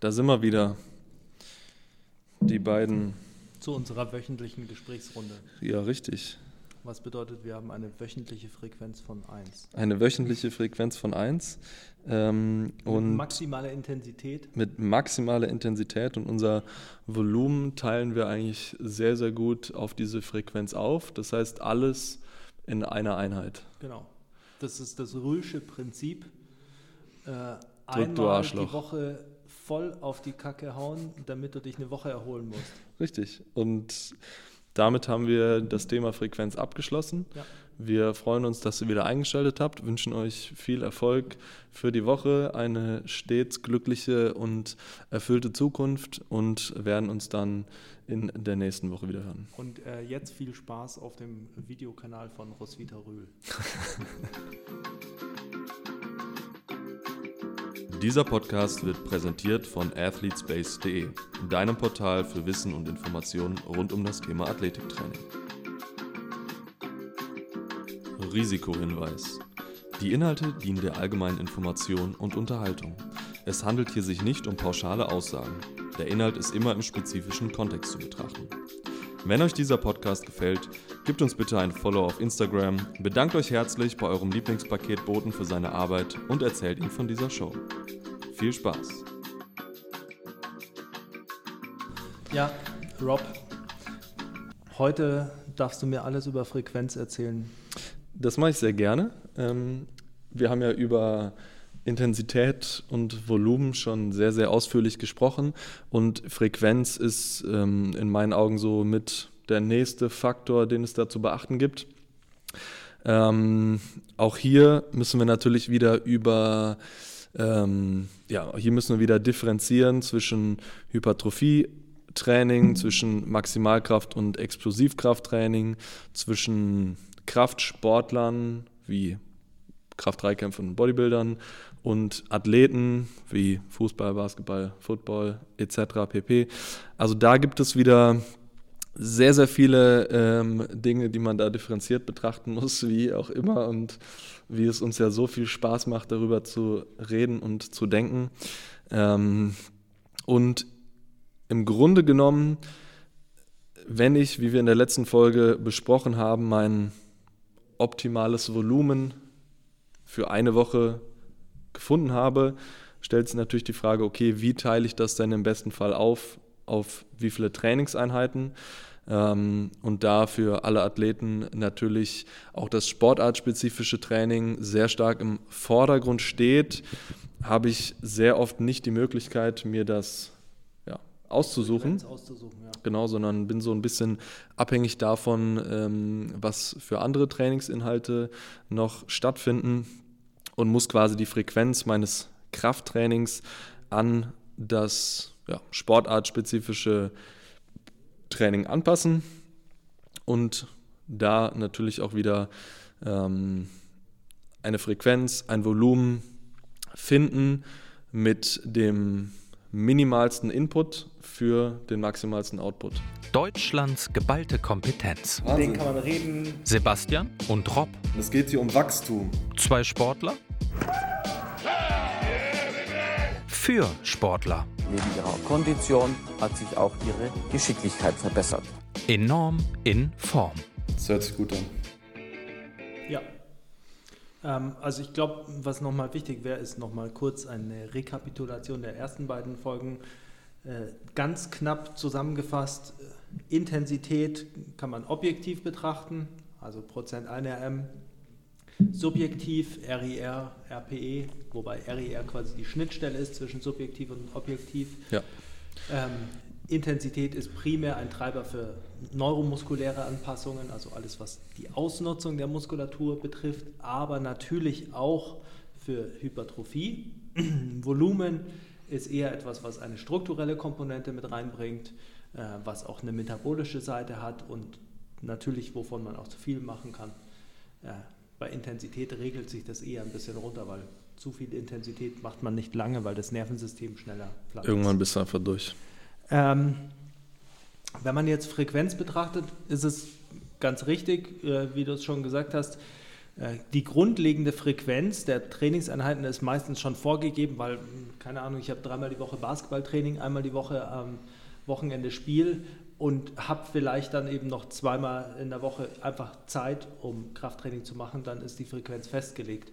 da sind wir wieder. Die beiden. Zu unserer wöchentlichen Gesprächsrunde. Ja, richtig. Was bedeutet, wir haben eine wöchentliche Frequenz von 1. Eine wöchentliche Frequenz von 1. Ähm, Mit und maximaler Intensität. mit maximaler Intensität und unser Volumen teilen wir eigentlich sehr, sehr gut auf diese Frequenz auf. Das heißt, alles in einer Einheit. Genau. Das ist das Rühlsche Prinzip. Äh, du einmal Arschloch. die Woche voll auf die Kacke hauen, damit du dich eine Woche erholen musst. Richtig. Und damit haben wir das Thema Frequenz abgeschlossen. Ja. Wir freuen uns, dass ihr wieder eingeschaltet habt, wünschen euch viel Erfolg für die Woche, eine stets glückliche und erfüllte Zukunft und werden uns dann in der nächsten Woche wieder hören. Und äh, jetzt viel Spaß auf dem Videokanal von Roswitha Rühl. Dieser Podcast wird präsentiert von athletespace.de, deinem Portal für Wissen und Informationen rund um das Thema Athletiktraining. Risikohinweis. Die Inhalte dienen der allgemeinen Information und Unterhaltung. Es handelt hier sich nicht um pauschale Aussagen. Der Inhalt ist immer im spezifischen Kontext zu betrachten. Wenn euch dieser Podcast gefällt, gebt uns bitte ein Follow auf Instagram, bedankt euch herzlich bei eurem Lieblingspaketboten für seine Arbeit und erzählt ihm von dieser Show. Viel Spaß! Ja, Rob, heute darfst du mir alles über Frequenz erzählen. Das mache ich sehr gerne. Ähm, wir haben ja über Intensität und Volumen schon sehr, sehr ausführlich gesprochen und Frequenz ist ähm, in meinen Augen so mit der nächste Faktor, den es da zu beachten gibt. Ähm, auch hier müssen wir natürlich wieder über, ähm, ja, hier müssen wir wieder differenzieren zwischen Hypertrophie-Training, zwischen Maximalkraft- und Explosivkrafttraining, zwischen Kraftsportlern wie Kraft-3-Kämpfern und Bodybuildern und Athleten wie Fußball, Basketball, Football etc. pp. Also da gibt es wieder sehr, sehr viele ähm, Dinge, die man da differenziert betrachten muss, wie auch immer und wie es uns ja so viel Spaß macht, darüber zu reden und zu denken. Ähm, und im Grunde genommen, wenn ich, wie wir in der letzten Folge besprochen haben, mein optimales Volumen für eine Woche gefunden habe, stellt sich natürlich die Frage, okay, wie teile ich das denn im besten Fall auf, auf wie viele Trainingseinheiten? Ähm, und da für alle Athleten natürlich auch das sportartspezifische Training sehr stark im Vordergrund steht, habe ich sehr oft nicht die Möglichkeit, mir das ja, auszusuchen. Auszusuchen, ja. Genau, sondern bin so ein bisschen abhängig davon, ähm, was für andere Trainingsinhalte noch stattfinden und muss quasi die Frequenz meines Krafttrainings an das ja, sportartspezifische Training anpassen und da natürlich auch wieder ähm, eine Frequenz, ein Volumen finden mit dem minimalsten Input für den maximalsten Output. Deutschlands geballte Kompetenz. Den kann man reden. Sebastian und Rob, Es geht hier um Wachstum. zwei Sportler. Für Sportler. Neben ihrer Kondition hat sich auch ihre Geschicklichkeit verbessert. Enorm in Form. Das hört sich gut an. Ja. Ähm, also ich glaube, was nochmal wichtig wäre, ist nochmal kurz eine Rekapitulation der ersten beiden Folgen. Äh, ganz knapp zusammengefasst, äh, Intensität kann man objektiv betrachten, also Prozent 1 RM. Subjektiv RIR, RPE, wobei RIR quasi die Schnittstelle ist zwischen subjektiv und objektiv. Ja. Ähm, Intensität ist primär ein Treiber für neuromuskuläre Anpassungen, also alles, was die Ausnutzung der Muskulatur betrifft, aber natürlich auch für Hypertrophie. Volumen ist eher etwas, was eine strukturelle Komponente mit reinbringt, äh, was auch eine metabolische Seite hat und natürlich, wovon man auch zu viel machen kann. Äh, bei Intensität regelt sich das eher ein bisschen runter, weil zu viel Intensität macht man nicht lange, weil das Nervensystem schneller platt ist. Irgendwann bist du einfach durch. Ähm, wenn man jetzt Frequenz betrachtet, ist es ganz richtig, äh, wie du es schon gesagt hast, Äh, die grundlegende Frequenz der Trainingseinheiten ist meistens schon vorgegeben, weil, keine Ahnung, ich habe dreimal die Woche Basketballtraining, einmal die Woche am Wochenende Spiel und habe vielleicht dann eben noch zweimal in der Woche einfach Zeit, um Krafttraining zu machen, dann ist die Frequenz festgelegt.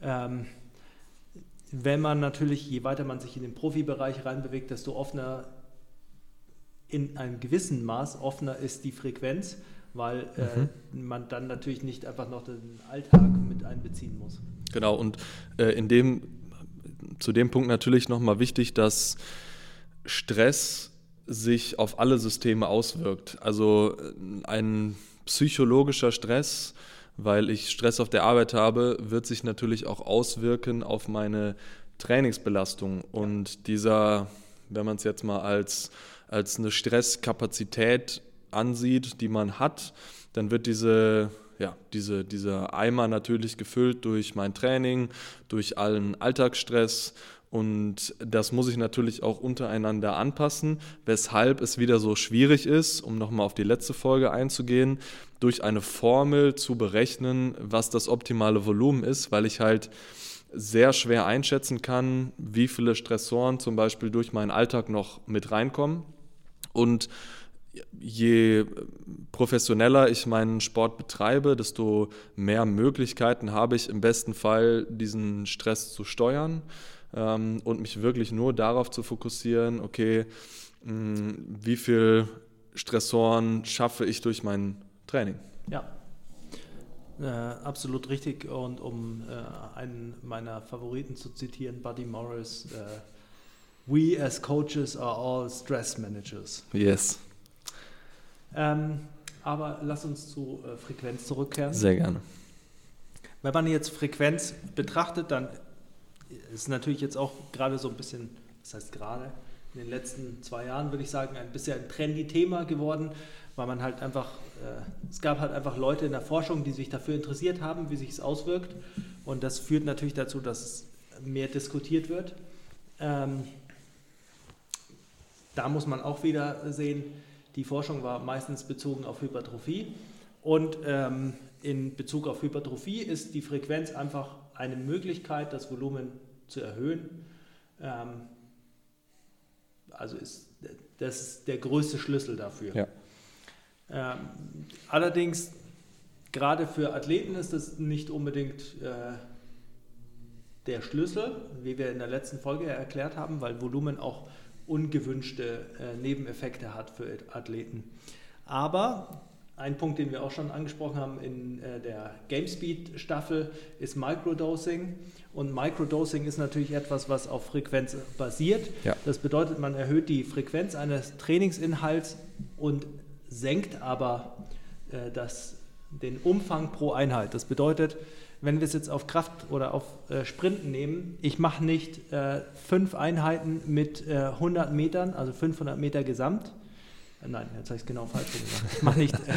Ähm, wenn man natürlich, je weiter man sich in den Profibereich reinbewegt, desto offener, in einem gewissen Maß offener ist die Frequenz, weil äh, mhm. man dann natürlich nicht einfach noch den Alltag mit einbeziehen muss. Genau, und äh, in dem, zu dem Punkt natürlich nochmal wichtig, dass Stress sich auf alle Systeme auswirkt. Also äh, ein psychologischer Stress weil ich Stress auf der Arbeit habe, wird sich natürlich auch auswirken auf meine Trainingsbelastung. Und dieser, wenn man es jetzt mal als, als eine Stresskapazität ansieht, die man hat, dann wird diese, ja, diese, dieser Eimer natürlich gefüllt durch mein Training, durch allen Alltagsstress und das muss ich natürlich auch untereinander anpassen, weshalb es wieder so schwierig ist, um nochmal auf die letzte Folge einzugehen, durch eine Formel zu berechnen, was das optimale Volumen ist, weil ich halt sehr schwer einschätzen kann, wie viele Stressoren zum Beispiel durch meinen Alltag noch mit reinkommen. Und je professioneller ich meinen Sport betreibe, desto mehr Möglichkeiten habe ich im besten Fall, diesen Stress zu steuern ähm, und mich wirklich nur darauf zu fokussieren, okay, mh, mm, wie viel Stressoren schaffe ich durch mein Training. Ja, äh, absolut richtig. Und um äh, einen meiner Favoriten zu zitieren, Buddy Morris, äh, We as coaches are all stress managers. Yes. Ähm, aber lass uns zu äh, Frequenz zurückkehren. Sehr gerne. Wenn man jetzt Frequenz betrachtet, dann ist natürlich jetzt auch gerade so ein bisschen, das heißt gerade, in den letzten zwei Jahren würde ich sagen, ein bisschen ein trendy Thema geworden, weil man halt einfach, äh, es gab halt einfach Leute in der Forschung, die sich dafür interessiert haben, wie sich es auswirkt. Und das führt natürlich dazu, dass es mehr diskutiert wird. Ähm, da muss man auch wieder sehen, die Forschung war meistens bezogen auf Hypertrophie. Und ähm, in Bezug auf Hypertrophie ist die Frequenz einfach eine Möglichkeit, das Volumen zu erhöhen. Ähm, also ist das der größte Schlüssel dafür. Ja. Ähm, allerdings, gerade für Athleten ist das nicht unbedingt äh, der Schlüssel, wie wir in der letzten Folge erklärt haben, weil Volumen auch ungewünschte äh, Nebeneffekte hat für Athleten. Aber ein Punkt, den wir auch schon angesprochen haben in äh, der GameSpeed-Staffel, ist Microdosing. Und Microdosing ist natürlich etwas, was auf Frequenz basiert. Ja. Das bedeutet, man erhöht die Frequenz eines Trainingsinhalts und senkt aber äh, das, den Umfang pro Einheit. Das bedeutet, wenn wir es jetzt auf Kraft oder auf äh, Sprinten nehmen, ich mache nicht äh, fünf Einheiten mit 100 äh, Metern, also 500 Meter gesamt, Nein, jetzt habe ich es genau falsch gemacht. Ich mache nicht, äh,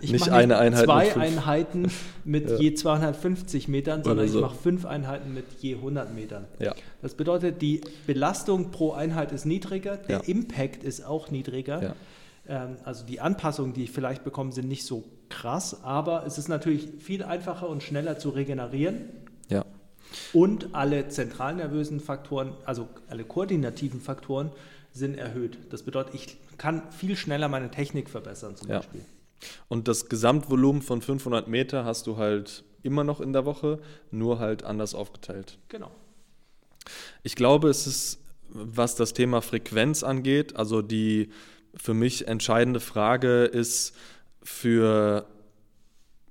ich nicht, mach eine Einheit zwei mit Einheiten mit ja. je 250 Metern, sondern so. ich mache fünf Einheiten mit je 100 Metern. Ja. Das bedeutet, die Belastung pro Einheit ist niedriger, der ja. Impact ist auch niedriger. Ähm, also die Anpassungen, die ich vielleicht bekomme, sind nicht so krass, aber es ist natürlich viel einfacher und schneller zu regenerieren. Ja. Und alle zentralnervösen Faktoren, also alle koordinativen Faktoren, sind erhöht. Das bedeutet, ich kann viel schneller meine Technik verbessern zum ja. Beispiel. Und das Gesamtvolumen von 500 Meter hast du halt immer noch in der Woche, nur halt anders aufgeteilt. Genau. Ich glaube, es ist, was das Thema Frequenz angeht, also die für mich entscheidende Frage ist, für,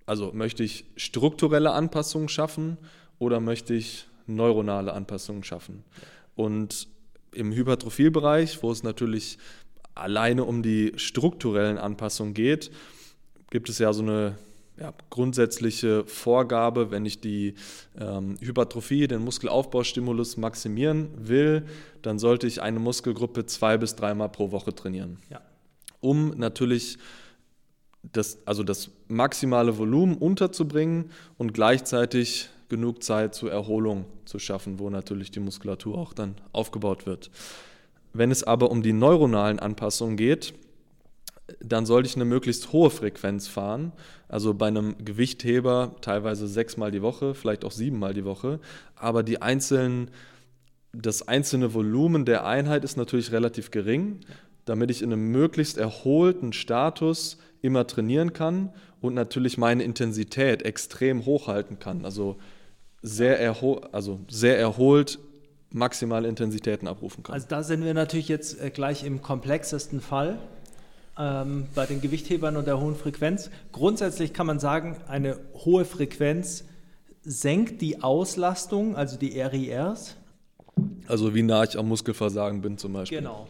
also möchte ich strukturelle Anpassungen schaffen oder möchte ich neuronale Anpassungen schaffen? Und im Hypertrophiebereich, wo es natürlich alleine um die strukturellen Anpassungen geht, gibt es ja so eine ja, grundsätzliche Vorgabe, wenn ich die ähm, Hypertrophie, den Muskelaufbaustimulus maximieren will, dann sollte ich eine Muskelgruppe zwei bis dreimal pro Woche trainieren. Ja. Um natürlich das, also das maximale Volumen unterzubringen und gleichzeitig genug Zeit zur Erholung zu schaffen, wo natürlich die Muskulatur auch dann aufgebaut wird. Wenn es aber um die neuronalen Anpassungen geht, dann sollte ich eine möglichst hohe Frequenz fahren. Also bei einem Gewichtheber teilweise sechsmal die Woche, vielleicht auch siebenmal die Woche. Aber die einzelnen, das einzelne Volumen der Einheit ist natürlich relativ gering, damit ich in einem möglichst erholten Status immer trainieren kann und natürlich meine Intensität extrem hochhalten kann. Also sehr, erho also sehr erholt maximale Intensitäten abrufen kann. Also da sind wir natürlich jetzt äh, gleich im komplexesten Fall ähm, bei den Gewichthebern und der hohen Frequenz. Grundsätzlich kann man sagen, eine hohe Frequenz senkt die Auslastung, also die RIRs. Also wie nah ich am Muskelversagen bin zum Beispiel. Genau.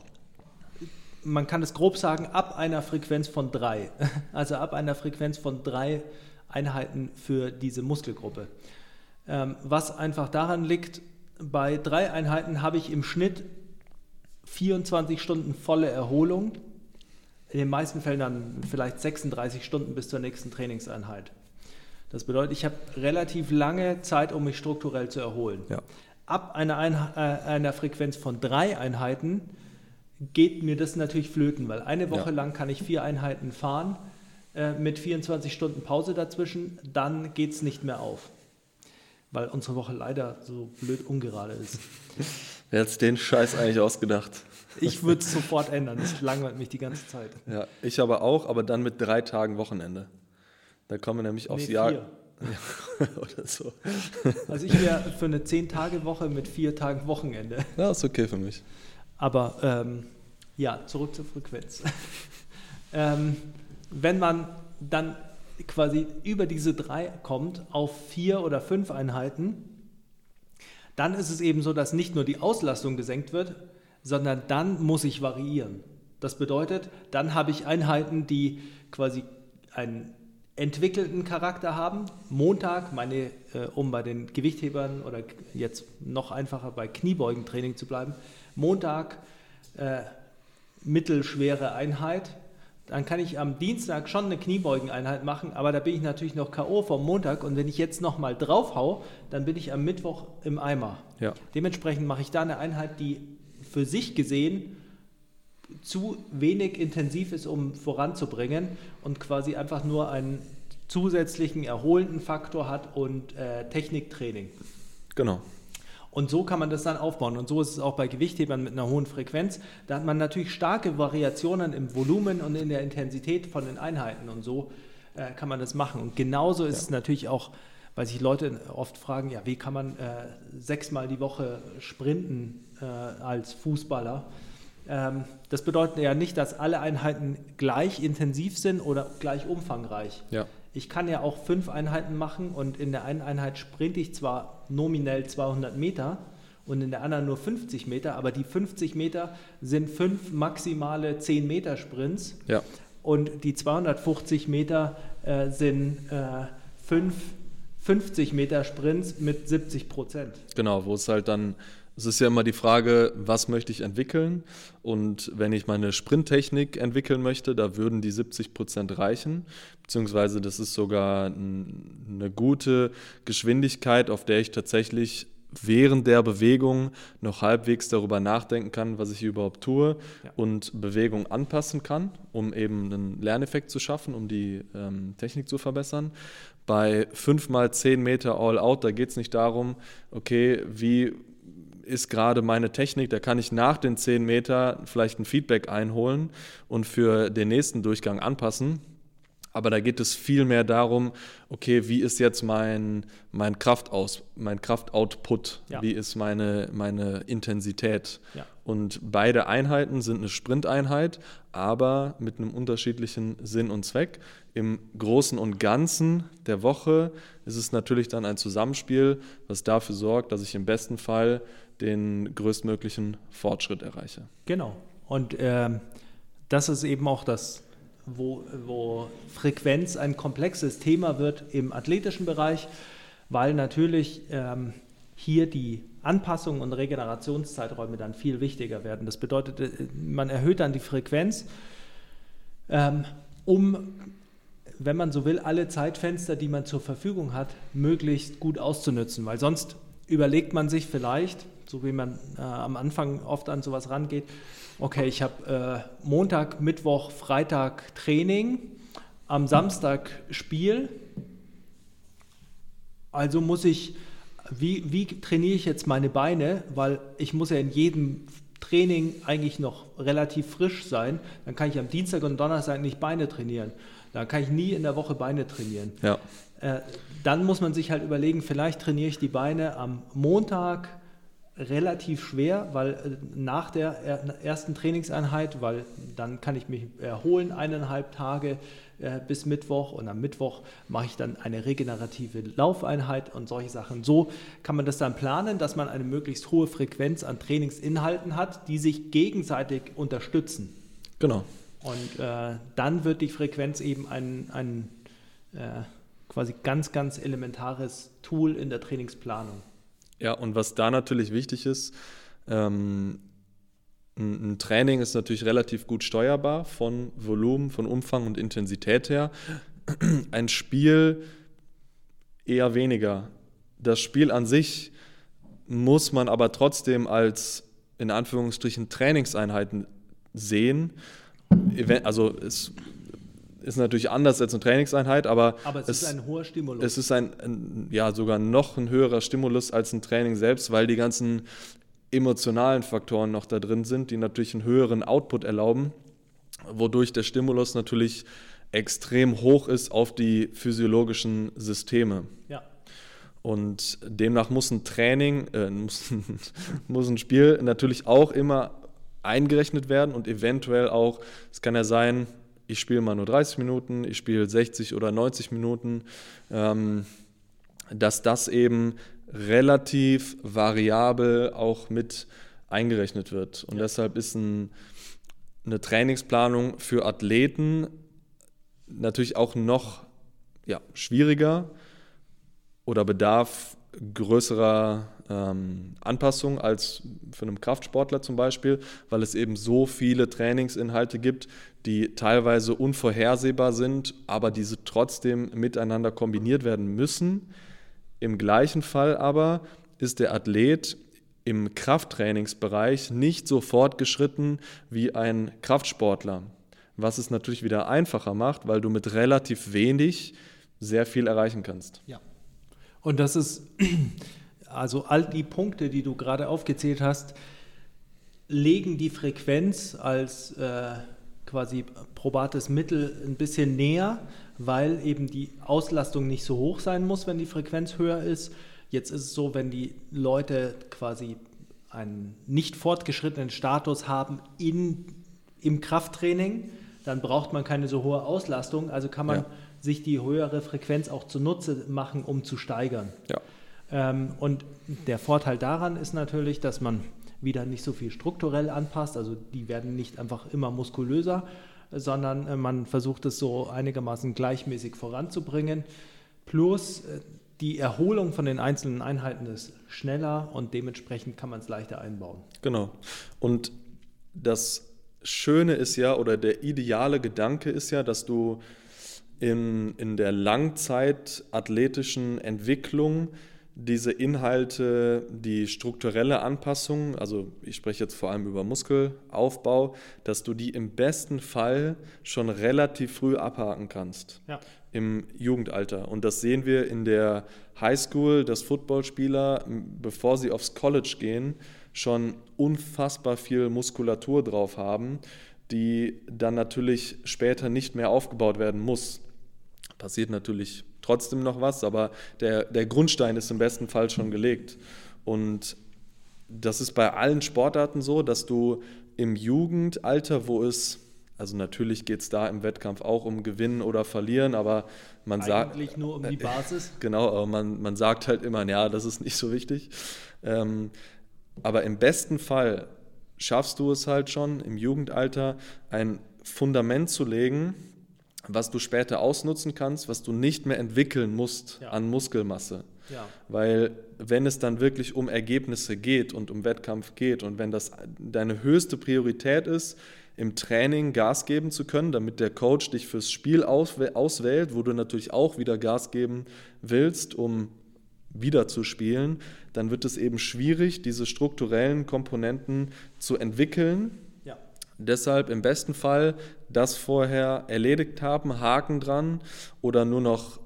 Man kann es grob sagen, ab einer Frequenz von drei. Also ab einer Frequenz von drei Einheiten für diese Muskelgruppe. Ähm, was einfach daran liegt, bei drei Einheiten habe ich im Schnitt 24 Stunden volle Erholung. In den meisten Fällen dann vielleicht 36 Stunden bis zur nächsten Trainingseinheit. Das bedeutet, ich habe relativ lange Zeit, um mich strukturell zu erholen. Ja. Ab einer, Einheit, äh, einer Frequenz von drei Einheiten geht mir das natürlich flöten, weil eine Woche Ja. lang kann ich vier Einheiten fahren äh, mit 24 Stunden Pause dazwischen, dann geht es nicht mehr auf. Weil unsere Woche leider so blöd ungerade ist. Wer hat den Scheiß eigentlich ausgedacht? Ich würde es sofort ändern, das langweilt mich die ganze Zeit. Ja, ich aber auch, aber dann mit drei Tagen Wochenende. Da kommen wir nämlich aufs Nee, Jahr. Oder so. Also ich wäre für eine 10-Tage-Woche mit vier Tagen Wochenende. Ja, ist okay für mich. Aber ähm, ja, zurück zur Frequenz. ähm, wenn man dann quasi über diese drei kommt auf vier oder fünf Einheiten, dann ist es eben so, dass nicht nur die Auslastung gesenkt wird, sondern dann muss ich variieren. Das bedeutet, dann habe ich Einheiten, die quasi einen entwickelten Charakter haben. Montag, meine, äh, um bei den Gewichthebern oder jetzt noch einfacher bei Kniebeugentraining zu bleiben, Montag äh, mittelschwere Einheit. Dann kann ich am Dienstag schon eine Kniebeugeneinheit machen, aber da bin ich natürlich noch K.O. vom Montag und wenn ich jetzt nochmal draufhau, dann bin ich am Mittwoch im Eimer. Ja. Dementsprechend mache ich da eine Einheit, die für sich gesehen zu wenig intensiv ist, um voranzubringen und quasi einfach nur einen zusätzlichen erholenden Faktor hat und äh, Techniktraining. Genau. Und so kann man das dann aufbauen. Und so ist es auch bei Gewichthebern mit einer hohen Frequenz. Da hat man natürlich starke Variationen im Volumen und in der Intensität von den Einheiten. Und so äh, kann man das machen. Und genauso ist es natürlich auch, weil sich Leute oft fragen, ja, wie kann man äh, sechsmal die Woche sprinten äh, als Fußballer? Ähm, das bedeutet ja nicht, dass alle Einheiten gleich intensiv sind oder gleich umfangreich. Ja. Ich kann ja auch fünf Einheiten machen und in der einen Einheit sprinte ich zwar nominell 200 Meter und in der anderen nur 50 Meter, aber die 50 Meter sind fünf maximale 10 Meter Sprints Ja. und die 250 Meter äh, sind äh, fünf 50 Meter Sprints mit 70 Prozent. Genau, wo es halt dann, es ist ja immer die Frage, was möchte ich entwickeln? Und wenn ich meine Sprinttechnik entwickeln möchte, da würden die 70 Prozent reichen, beziehungsweise das ist sogar eine gute Geschwindigkeit, auf der ich tatsächlich während der Bewegung noch halbwegs darüber nachdenken kann, was ich überhaupt tue Ja. und Bewegung anpassen kann, um eben einen Lerneffekt zu schaffen, um die ähm, Technik zu verbessern. Bei 5 mal 10 Meter All-Out, da geht es nicht darum, okay, wie ist gerade meine Technik, da kann ich nach den 10 Meter vielleicht ein Feedback einholen und für den nächsten Durchgang anpassen. Aber da geht es viel mehr darum, okay, wie ist jetzt mein, mein Kraftaus, mein Kraftoutput, Ja. wie ist meine, meine Intensität. Ja. Und beide Einheiten sind eine Sprinteinheit, aber mit einem unterschiedlichen Sinn und Zweck. Im Großen und Ganzen der Woche ist es natürlich dann ein Zusammenspiel, was dafür sorgt, dass ich im besten Fall den größtmöglichen Fortschritt erreiche. Genau. Und ähm, das ist eben auch das, wo, wo Frequenz ein komplexes Thema wird im athletischen Bereich, weil natürlich ähm, hier die Anpassung und Regenerationszeiträume dann viel wichtiger werden. Das bedeutet, äh, man erhöht dann die Frequenz, ähm, um, wenn man so will, alle Zeitfenster, die man zur Verfügung hat, möglichst gut auszunutzen. Weil sonst überlegt man sich vielleicht, so wie man äh, am Anfang oft an sowas rangeht. Okay, ich habe äh, Montag, Mittwoch, Freitag Training, am Samstag Spiel. Also muss ich, wie, wie trainiere ich jetzt meine Beine? Weil ich muss ja in jedem Training eigentlich noch relativ frisch sein. Dann kann ich am Dienstag und Donnerstag nicht Beine trainieren. Dann kann ich nie in der Woche Beine trainieren. Ja. Äh, dann muss man sich halt überlegen, vielleicht trainiere ich die Beine am Montag relativ schwer, weil äh, nach der ersten Trainingseinheit, weil dann kann ich mich erholen eineinhalb Tage äh, bis Mittwoch und am Mittwoch mache ich dann eine regenerative Laufeinheit und solche Sachen. So kann man das dann planen, dass man eine möglichst hohe Frequenz an Trainingsinhalten hat, die sich gegenseitig unterstützen. Genau. Und äh, dann wird die Frequenz eben ein, ein äh, quasi ganz, ganz elementares Tool in der Trainingsplanung. Ja, und was da natürlich wichtig ist, ähm, ein, Training ist natürlich relativ gut steuerbar von Volumen, von Umfang und Intensität her. Ein Spiel eher weniger. Das Spiel an sich muss man aber trotzdem als in Anführungsstrichen Trainingseinheiten sehen also es ist natürlich anders als eine Trainingseinheit, aber, aber es, es, ist ein hoher Stimulus. Es ist ein, ein, ja sogar noch ein höherer Stimulus als ein Training selbst, weil die ganzen emotionalen Faktoren noch da drin sind, die natürlich einen höheren Output erlauben, wodurch der Stimulus natürlich extrem hoch ist auf die physiologischen Systeme. Ja. Und demnach muss ein Training, äh, muss, muss ein Spiel natürlich auch immer eingerechnet werden und eventuell auch, es kann ja sein, ich spiele mal nur 30 Minuten, ich spiele 60 oder 90 Minuten, ähm, dass das eben relativ variabel auch mit eingerechnet wird. Und ja. deshalb ist ein, eine Trainingsplanung für Athleten natürlich auch noch ja, schwieriger oder bedarf größerer ähm, Anpassung als für einen Kraftsportler zum Beispiel, weil es eben so viele Trainingsinhalte gibt, die teilweise unvorhersehbar sind, aber diese trotzdem miteinander kombiniert werden müssen. Im gleichen Fall aber ist der Athlet im Krafttrainingsbereich nicht so fortgeschritten wie ein Kraftsportler, was es natürlich wieder einfacher macht, weil du mit relativ wenig sehr viel erreichen kannst. Ja. Und das ist also all die Punkte, die du gerade aufgezählt hast, legen die Frequenz als äh, quasi probates Mittel ein bisschen näher, weil eben die Auslastung nicht so hoch sein muss, wenn die Frequenz höher ist. Jetzt ist es so, wenn die Leute quasi einen nicht fortgeschrittenen Status haben in, im Krafttraining, dann braucht man keine so hohe Auslastung, also kann man ja. Sich die höhere Frequenz auch zunutze machen, um zu steigern. Ja. Ähm, und der Vorteil daran ist natürlich, dass man wieder nicht so viel strukturell anpasst. Also die werden nicht einfach immer muskulöser, sondern äh, man versucht es so einigermaßen gleichmäßig voranzubringen. Plus äh, die Erholung von den einzelnen Einheiten ist schneller und dementsprechend kann man es leichter einbauen. Genau. Und das Schöne ist ja, oder der ideale Gedanke ist ja, dass du in, in der langzeitathletischen Entwicklung diese Inhalte, die strukturelle Anpassung, also ich spreche jetzt vor allem über Muskelaufbau, dass du die im besten Fall schon relativ früh abhaken kannst ja. im Jugendalter. Und das sehen wir in der Highschool, dass Footballspieler, bevor sie aufs College gehen, schon unfassbar viel Muskulatur drauf haben, die dann natürlich später nicht mehr aufgebaut werden muss. Passiert natürlich trotzdem noch was, aber der, der Grundstein ist im besten Fall schon gelegt. Und das ist bei allen Sportarten so, dass du im Jugendalter, wo es, also natürlich geht es da im Wettkampf auch um Gewinnen oder Verlieren, aber man sagt. Eigentlich nur um die Basis. Genau, aber man, man sagt halt immer, ja, das ist nicht so wichtig. Ähm, aber im besten Fall schaffst du es halt schon im Jugendalter, ein Fundament zu legen, was du später ausnutzen kannst, was du nicht mehr entwickeln musst ja. an Muskelmasse. Ja. Weil wenn es dann wirklich um Ergebnisse geht und um Wettkampf geht und wenn das deine höchste Priorität ist, im Training Gas geben zu können, damit der Coach dich fürs Spiel auswählt, wo du natürlich auch wieder Gas geben willst, um wieder zu spielen, dann wird es eben schwierig, diese strukturellen Komponenten zu entwickeln. Deshalb im besten Fall das vorher erledigt haben, Haken dran oder nur noch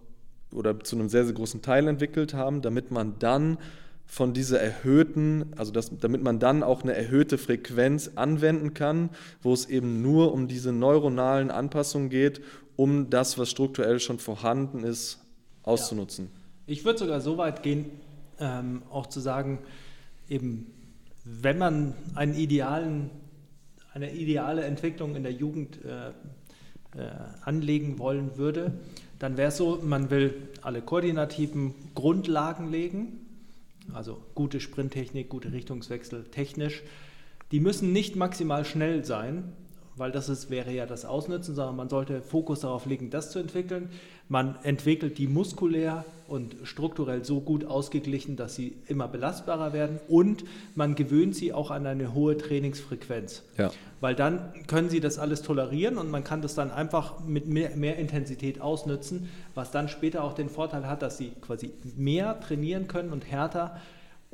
oder zu einem sehr, sehr großen Teil entwickelt haben, damit man dann von dieser erhöhten, also das, damit man dann auch eine erhöhte Frequenz anwenden kann, wo es eben nur um diese neuronalen Anpassungen geht, um das, was strukturell schon vorhanden ist, auszunutzen. Ja. Ich würde sogar so weit gehen, ähm, auch zu sagen, eben, wenn man einen idealen, eine ideale Entwicklung in der Jugend äh, äh, anlegen wollen würde, dann wäre es so, man will alle koordinativen Grundlagen legen, also gute Sprinttechnik, gute Richtungswechsel technisch. Die müssen nicht maximal schnell sein, weil das ist, wäre ja das Ausnutzen, sondern man sollte Fokus darauf legen, das zu entwickeln. Man entwickelt die muskulär und strukturell so gut ausgeglichen, dass sie immer belastbarer werden und man gewöhnt sie auch an eine hohe Trainingsfrequenz. Ja. Weil dann können sie das alles tolerieren und man kann das dann einfach mit mehr, mehr Intensität ausnutzen, was dann später auch den Vorteil hat, dass sie quasi mehr trainieren können und härter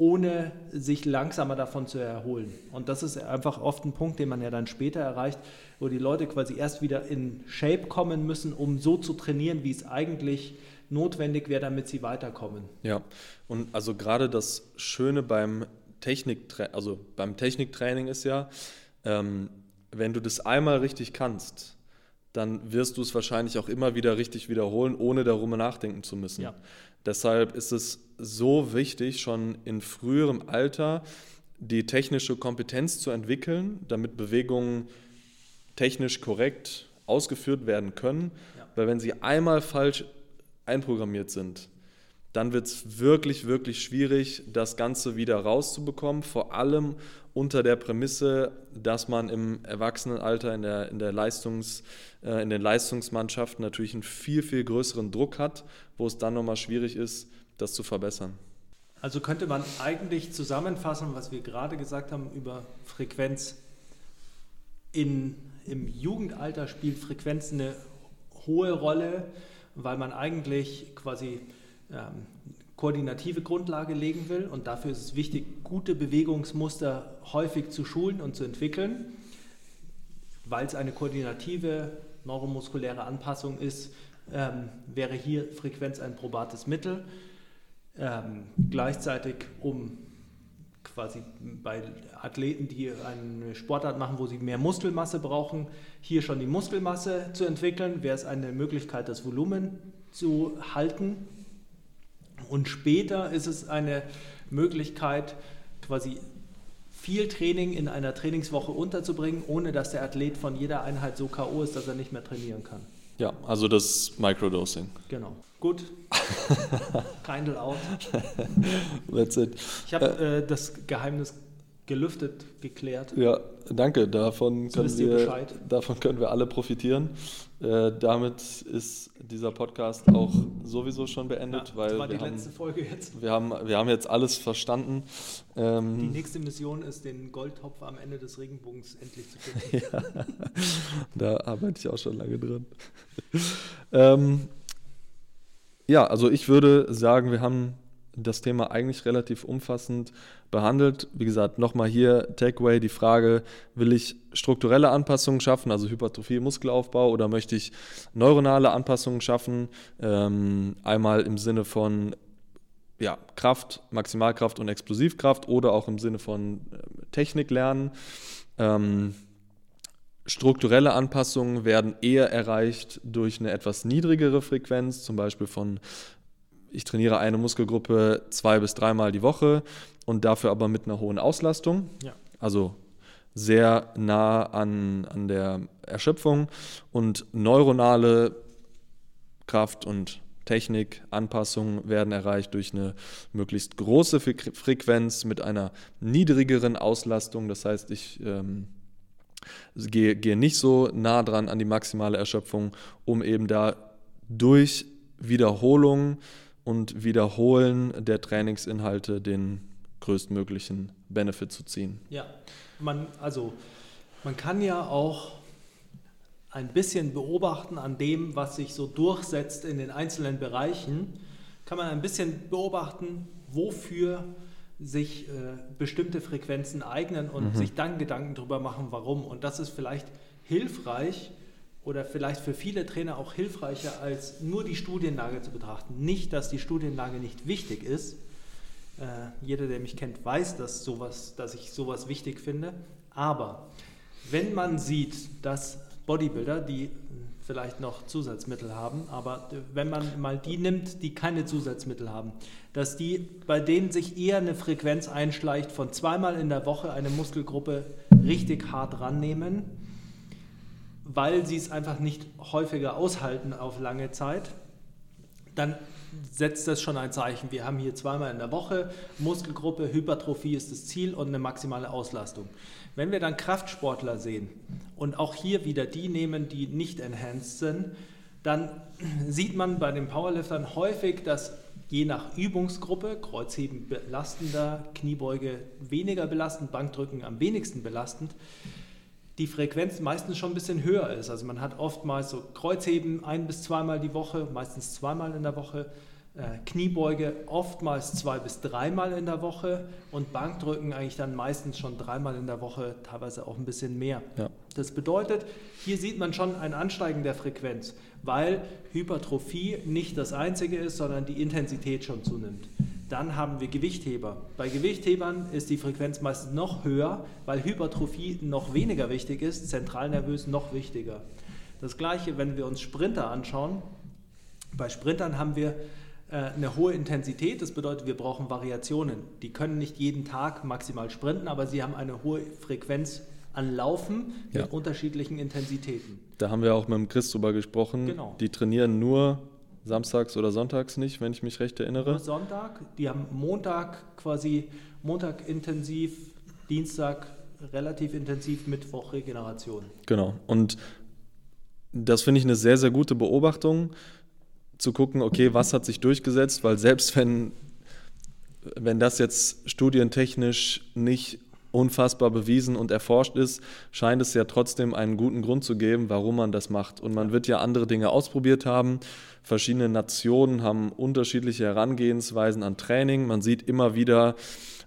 ohne sich langsamer davon zu erholen. Und das ist einfach oft ein Punkt, den man ja dann später erreicht, wo die Leute quasi erst wieder in Shape kommen müssen, um so zu trainieren, wie es eigentlich notwendig wäre, damit sie weiterkommen. Ja, und also gerade das Schöne beim Techniktraining, also beim Techniktraining ist ja, ähm, wenn du das einmal richtig kannst, dann wirst du es wahrscheinlich auch immer wieder richtig wiederholen, ohne darüber nachdenken zu müssen. Ja. Deshalb ist es so wichtig, schon in früherem Alter die technische Kompetenz zu entwickeln, damit Bewegungen technisch korrekt ausgeführt werden können. Ja. Weil wenn sie einmal falsch einprogrammiert sind, dann wird es wirklich, wirklich schwierig, das Ganze wieder rauszubekommen. Vor allem unter der Prämisse, dass man im Erwachsenenalter in, der, in, der Leistungs, äh, in den Leistungsmannschaften natürlich einen viel, viel größeren Druck hat, wo es dann nochmal schwierig ist, das zu verbessern. Also könnte man eigentlich zusammenfassen, was wir gerade gesagt haben über Frequenz. In, Im Jugendalter spielt Frequenz eine hohe Rolle, weil man eigentlich quasi ähm, koordinative Grundlage legen will. Und dafür ist es wichtig, gute Bewegungsmuster häufig zu schulen und zu entwickeln, weil es eine koordinative neuromuskuläre Anpassung ist, ähm, wäre hier Frequenz ein probates Mittel. Ähm, gleichzeitig, um quasi bei Athleten, die eine Sportart machen, wo sie mehr Muskelmasse brauchen, hier schon die Muskelmasse zu entwickeln, wäre es eine Möglichkeit, das Volumen zu halten und später ist es eine Möglichkeit, quasi viel Training in einer Trainingswoche unterzubringen, ohne dass der Athlet von jeder Einheit so K.O. ist, dass er nicht mehr trainieren kann. Ja, also das Microdosing. Genau. Gut. Kindle out. That's it. Ich habe äh, das Geheimnis gelüftet, geklärt. Ja, danke. Davon so können, wir, davon können wir alle profitieren. Äh, damit ist dieser Podcast auch sowieso schon beendet, ja, weil das war die wir letzte haben, Folge jetzt. Wir haben, wir haben jetzt alles verstanden. Ähm, die nächste Mission ist, den Goldtopf am Ende des Regenbogens endlich zu finden. ja, da arbeite ich auch schon lange dran. ähm, ja, also ich würde sagen, wir haben das Thema eigentlich relativ umfassend behandelt. Wie gesagt, nochmal hier Takeaway die Frage, will ich strukturelle Anpassungen schaffen, also Hypertrophie, Muskelaufbau, oder möchte ich neuronale Anpassungen schaffen? Ähm, einmal im Sinne von ja, Kraft, Maximalkraft und Explosivkraft oder auch im Sinne von äh, Technik lernen. Ähm, strukturelle Anpassungen werden eher erreicht durch eine etwas niedrigere Frequenz, zum Beispiel von ich trainiere eine Muskelgruppe zwei bis dreimal die Woche und dafür aber mit einer hohen Auslastung. Ja. Also sehr nah an, an der Erschöpfung und neuronale Kraft und Technik, Anpassungen werden erreicht durch eine möglichst große Frequenz mit einer niedrigeren Auslastung. Das heißt, ich ähm, gehe, gehe nicht so nah dran an die maximale Erschöpfung, um eben da durch Wiederholung und Wiederholen der Trainingsinhalte den größtmöglichen Benefit zu ziehen. Ja, man, also man kann ja auch ein bisschen beobachten an dem, was sich so durchsetzt in den einzelnen Bereichen, kann man ein bisschen beobachten, wofür sich äh, bestimmte Frequenzen eignen und mhm. sich dann Gedanken darüber machen, warum. Und das ist vielleicht hilfreich oder vielleicht für viele Trainer auch hilfreicher, als nur die Studienlage zu betrachten. Nicht, dass die Studienlage nicht wichtig ist. Äh, jeder, der mich kennt, weiß, dass, sowas, dass ich sowas wichtig finde. Aber wenn man sieht, dass Bodybuilder, die vielleicht noch Zusatzmittel haben, aber wenn man mal die nimmt, die keine Zusatzmittel haben, dass die, bei denen sich eher eine Frequenz einschleicht von zweimal in der Woche eine Muskelgruppe richtig hart rannehmen, weil sie es einfach nicht häufiger aushalten auf lange Zeit, dann setzt das schon ein Zeichen. Wir haben hier zweimal in der Woche Muskelgruppe, Hypertrophie ist das Ziel und eine maximale Auslastung. Wenn wir dann Kraftsportler sehen und auch hier wieder die nehmen, die nicht enhanced sind, dann sieht man bei den Powerliftern häufig, dass je nach Übungsgruppe, Kreuzheben belastender, Kniebeuge weniger belastend, Bankdrücken am wenigsten belastend, die Frequenz meistens schon ein bisschen höher ist. Also man hat oftmals so Kreuzheben ein bis zweimal die Woche, meistens zweimal in der Woche, äh, Kniebeuge oftmals zwei bis dreimal in der Woche und Bankdrücken eigentlich dann meistens schon dreimal in der Woche, teilweise auch ein bisschen mehr. Ja. Das bedeutet, hier sieht man schon ein Ansteigen der Frequenz, weil Hypertrophie nicht das Einzige ist, sondern die Intensität schon zunimmt. Dann haben wir Gewichtheber. Bei Gewichthebern ist die Frequenz meistens noch höher, weil Hypertrophie noch weniger wichtig ist, zentralnervös noch wichtiger. Das gleiche, wenn wir uns Sprinter anschauen. Bei Sprintern haben wir äh, eine hohe Intensität. Das bedeutet, wir brauchen Variationen. Die können nicht jeden Tag maximal sprinten, aber sie haben eine hohe Frequenz an Laufen ja. mit unterschiedlichen Intensitäten. Da haben wir auch mit dem Chris drüber gesprochen. Genau. Die trainieren nur samstags oder sonntags nicht, wenn ich mich recht erinnere. Nur Sonntag. Die haben Montag quasi, Montag intensiv, Dienstag relativ intensiv, Mittwoch Regeneration. Genau. Und das finde ich eine sehr, sehr gute Beobachtung zu gucken, okay, was hat sich durchgesetzt, weil selbst wenn, wenn das jetzt studientechnisch nicht unfassbar bewiesen und erforscht ist, scheint es ja trotzdem einen guten Grund zu geben, warum man das macht. Und man wird ja andere Dinge ausprobiert haben. Verschiedene Nationen haben unterschiedliche Herangehensweisen an Training. Man sieht immer wieder,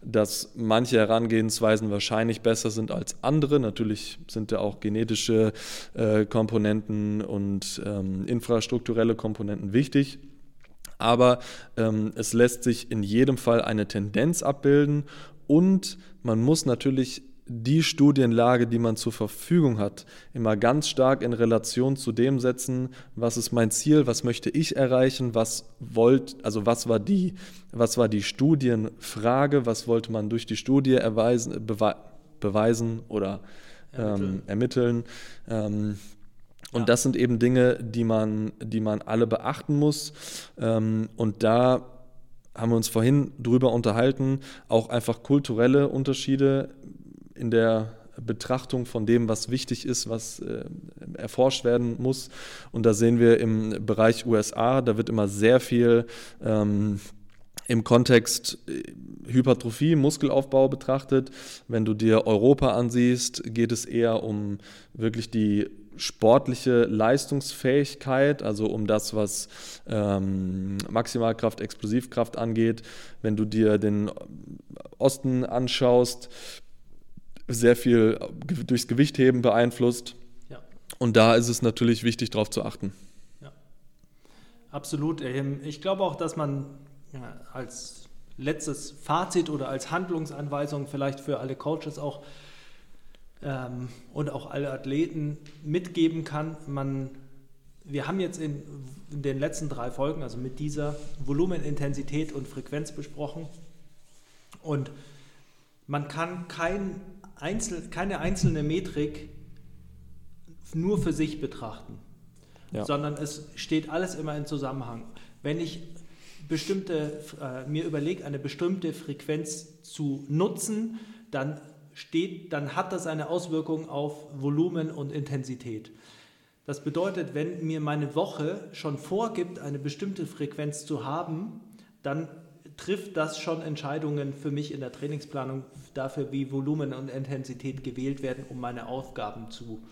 dass manche Herangehensweisen wahrscheinlich besser sind als andere. Natürlich sind da auch genetische äh, Komponenten und ähm, infrastrukturelle Komponenten wichtig. Aber ähm, es lässt sich in jedem Fall eine Tendenz abbilden und man muss natürlich die Studienlage, die man zur Verfügung hat, immer ganz stark in Relation zu dem setzen, was ist mein Ziel, was möchte ich erreichen, was wollt, also was war die, was war die Studienfrage, was wollte man durch die Studie erweisen, bewe beweisen oder ähm, ermitteln. Ähm, und ja. das sind eben Dinge, die man, die man alle beachten muss. Ähm, und da haben wir uns vorhin drüber unterhalten, auch einfach kulturelle Unterschiede in der Betrachtung von dem, was wichtig ist, was äh, erforscht werden muss. Und da sehen wir im Bereich USA, da wird immer sehr viel ähm, im Kontext äh, Hypertrophie, Muskelaufbau betrachtet. Wenn du dir Europa ansiehst, geht es eher um wirklich die sportliche Leistungsfähigkeit, also um das, was ähm, Maximalkraft, Explosivkraft angeht. Wenn du dir den Osten anschaust, sehr viel durchs Gewichtheben beeinflusst. Ja. Und da ist es natürlich wichtig, darauf zu achten. Ja, absolut. Ich glaube auch, dass man als letztes Fazit oder als Handlungsanweisung vielleicht für alle Coaches auch ähm, und auch alle Athleten mitgeben kann. Man, wir haben jetzt in, in den letzten drei Folgen, also mit dieser Volumen, Intensität und Frequenz besprochen. Und man kann kein Einzel, keine einzelne Metrik nur für sich betrachten, ja. sondern es steht alles immer in Zusammenhang. Wenn ich bestimmte, äh, mir überlege, eine bestimmte Frequenz zu nutzen, dann steht, dann hat das eine Auswirkung auf Volumen und Intensität. Das bedeutet, wenn mir meine Woche schon vorgibt, eine bestimmte Frequenz zu haben, dann trifft das schon Entscheidungen für mich in der Trainingsplanung dafür, wie Volumen und Intensität gewählt werden, um meine Aufgaben zu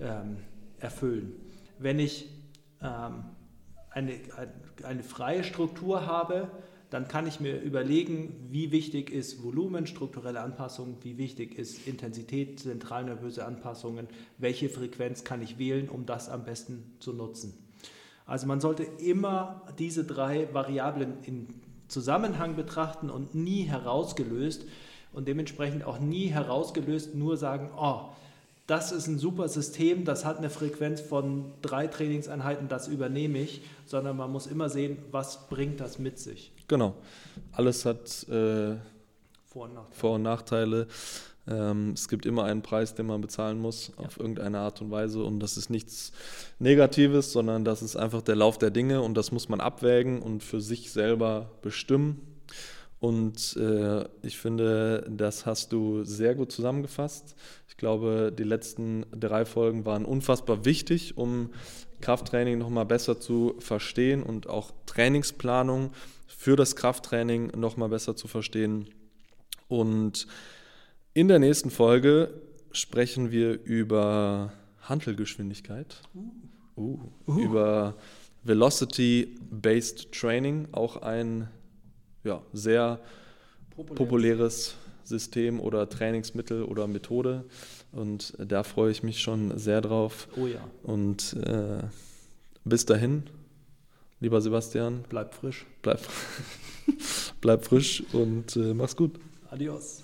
ähm, erfüllen. Wenn ich ähm, eine, eine freie Struktur habe, dann kann ich mir überlegen, wie wichtig ist Volumen, strukturelle Anpassung, wie wichtig ist Intensität, zentralnervöse Anpassungen, welche Frequenz kann ich wählen, um das am besten zu nutzen. Also man sollte immer diese drei Variablen in Zusammenhang betrachten und nie herausgelöst und dementsprechend auch nie herausgelöst nur sagen, oh, das ist ein super System, das hat eine Frequenz von drei Trainingseinheiten, das übernehme ich, sondern man muss immer sehen, was bringt das mit sich. Genau. Alles hat äh, Vor- und Nachteile. Vor- und Nachteile. Ähm, es gibt immer einen Preis, den man bezahlen muss, Ja. auf irgendeine Art und Weise. Und das ist nichts Negatives, sondern das ist einfach der Lauf der Dinge und das muss man abwägen und für sich selber bestimmen. Und äh, ich finde, das hast du sehr gut zusammengefasst. Ich glaube, die letzten drei Folgen waren unfassbar wichtig, um Krafttraining nochmal besser zu verstehen und auch Trainingsplanung für das Krafttraining nochmal besser zu verstehen. Und in der nächsten Folge sprechen wir über Handelgeschwindigkeit, uh, über Velocity-Based Training, auch ein ja, sehr populäres System oder Trainingsmittel oder Methode. Und da freue ich mich schon sehr drauf. Oh ja, Und äh, bis dahin, lieber Sebastian, bleibt frisch. bleib, bleib frisch und äh, mach's gut. Adios.